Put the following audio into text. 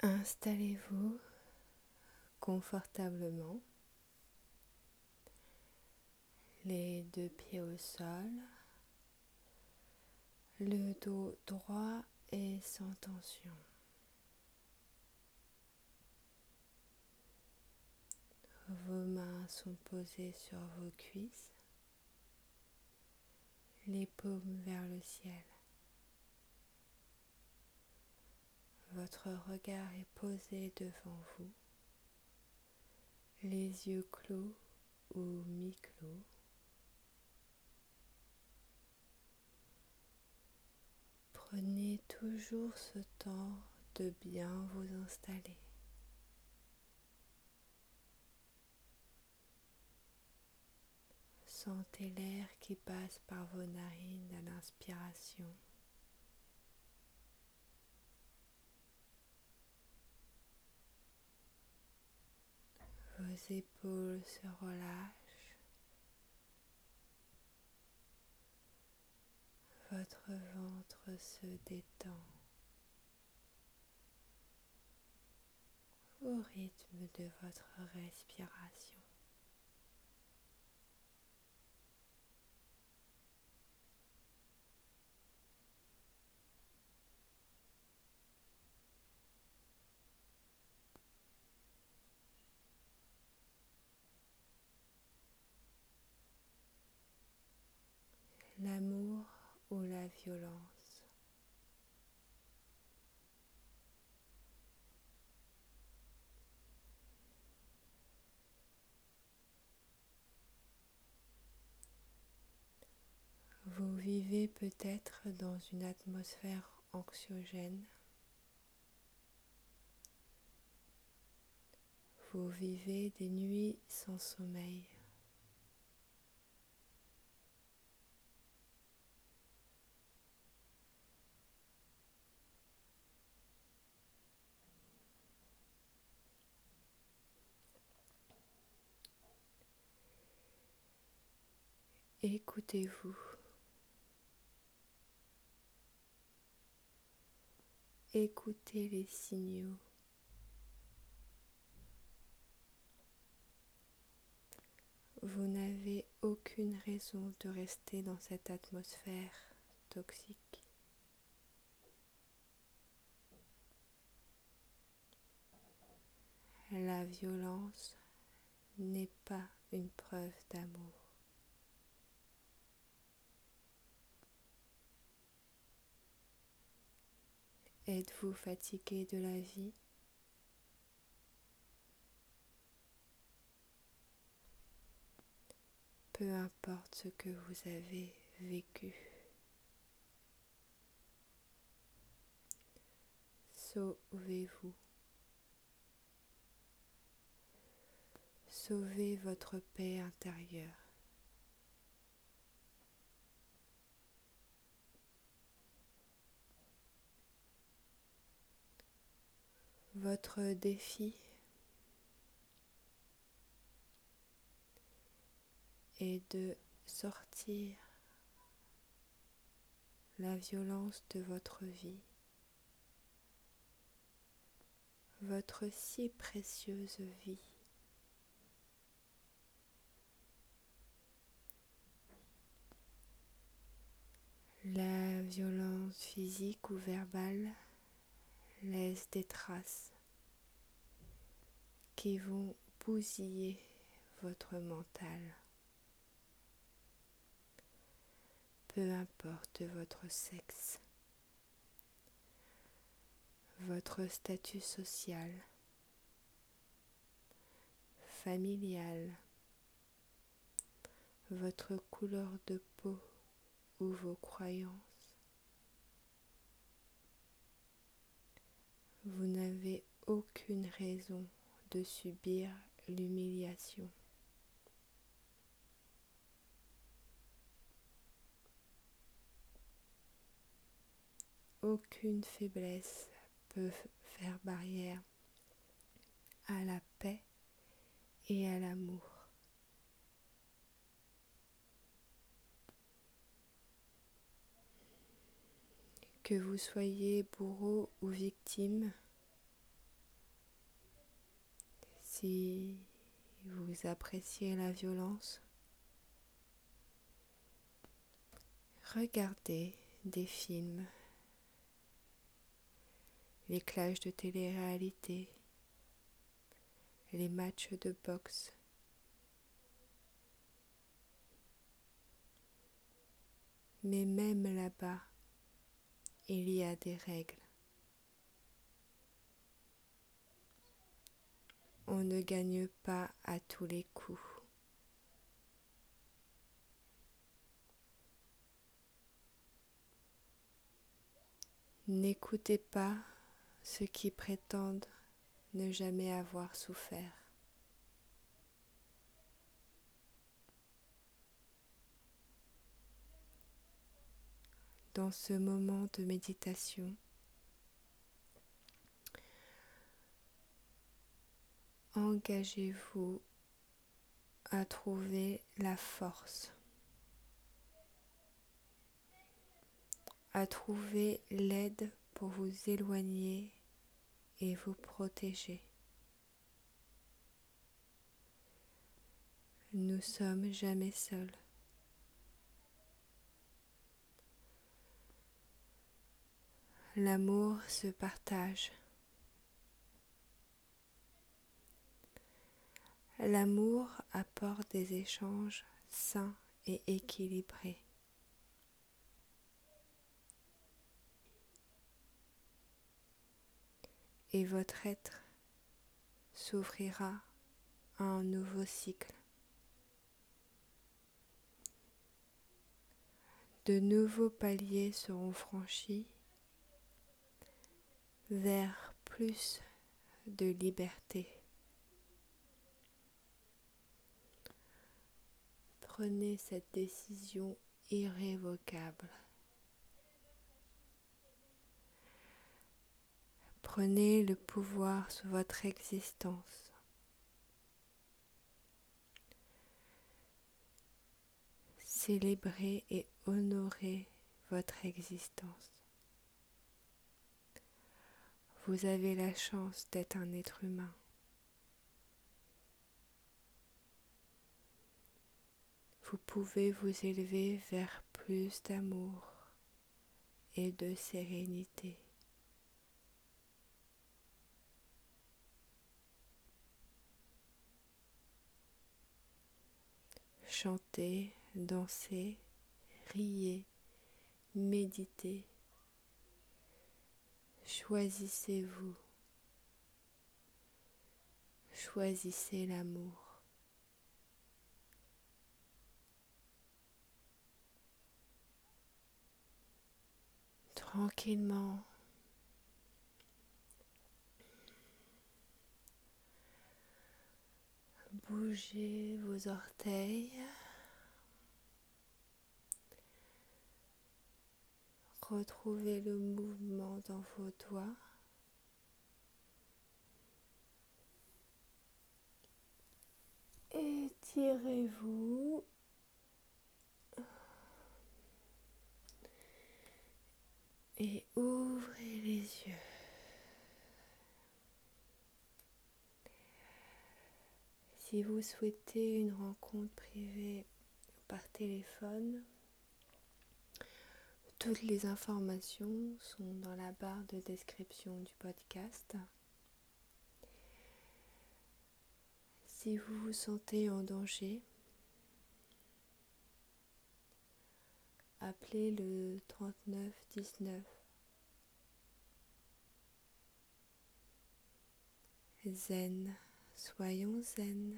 Installez-vous confortablement, les deux pieds au sol, le dos droit et sans tension. Vos mains sont posées sur vos cuisses, les paumes vers le ciel. Votre regard est posé devant vous, les yeux clos ou mi-clos. Prenez toujours ce temps de bien vous installer. Sentez l'air qui passe par vos narines à l'inspiration. Vos épaules se relâchent. Votre ventre se détend au rythme de votre respiration. l'amour ou la violence. Vous vivez peut-être dans une atmosphère anxiogène. Vous vivez des nuits sans sommeil. Écoutez-vous. Écoutez les signaux. Vous n'avez aucune raison de rester dans cette atmosphère toxique. La violence n'est pas une preuve d'amour. Êtes-vous fatigué de la vie? Peu importe ce que vous avez vécu. Sauvez-vous. Sauvez votre paix intérieure. Votre défi. Est de sortir la violence de votre vie, votre si précieuse vie. La violence physique ou verbale laisse des traces qui vont bousiller votre mental. Peu importe votre sexe, votre statut social, familial, votre couleur de peau ou vos croyances. Vous n'avez aucune raison de subir l'humiliation. Aucune faiblesse peut faire barrière à la paix et à l'amour. Que vous soyez bourreau ou victime, Si vous appréciez la violence, regardez des films, les clashs de télé-réalité, les matchs de boxe. Mais même là-bas, il y a des règles. On ne gagne pas à tous les coups. N'écoutez pas ceux qui prétendent ne jamais avoir souffert. Dans ce moment de méditation, engagez-vous à trouver la force, à trouver l'aide pour vous éloigner et vous protéger. Nous sommes jamais seuls. L'amour se partage. L'amour apporte des échanges sains et équilibrés. Et votre être s'ouvrira à un nouveau cycle. De nouveaux paliers seront franchis vers plus de liberté. Prenez cette décision irrévocable. Prenez le pouvoir sur votre existence. Célébrez et honorez votre existence. Vous avez la chance d'être un être humain. vous pouvez vous élever vers plus d'amour et de sérénité. Chantez, dansez, riez, méditez. Choisissez-vous. Choisissez l'amour. tranquillement. Bougez vos orteils. Retrouvez le mouvement dans vos doigts. Étirez-vous. et ouvrez les yeux. Si vous souhaitez une rencontre privée par téléphone, toutes les informations sont dans la barre de description du podcast. Si vous vous sentez en danger, appelez le 3919. Zen, soyons zen.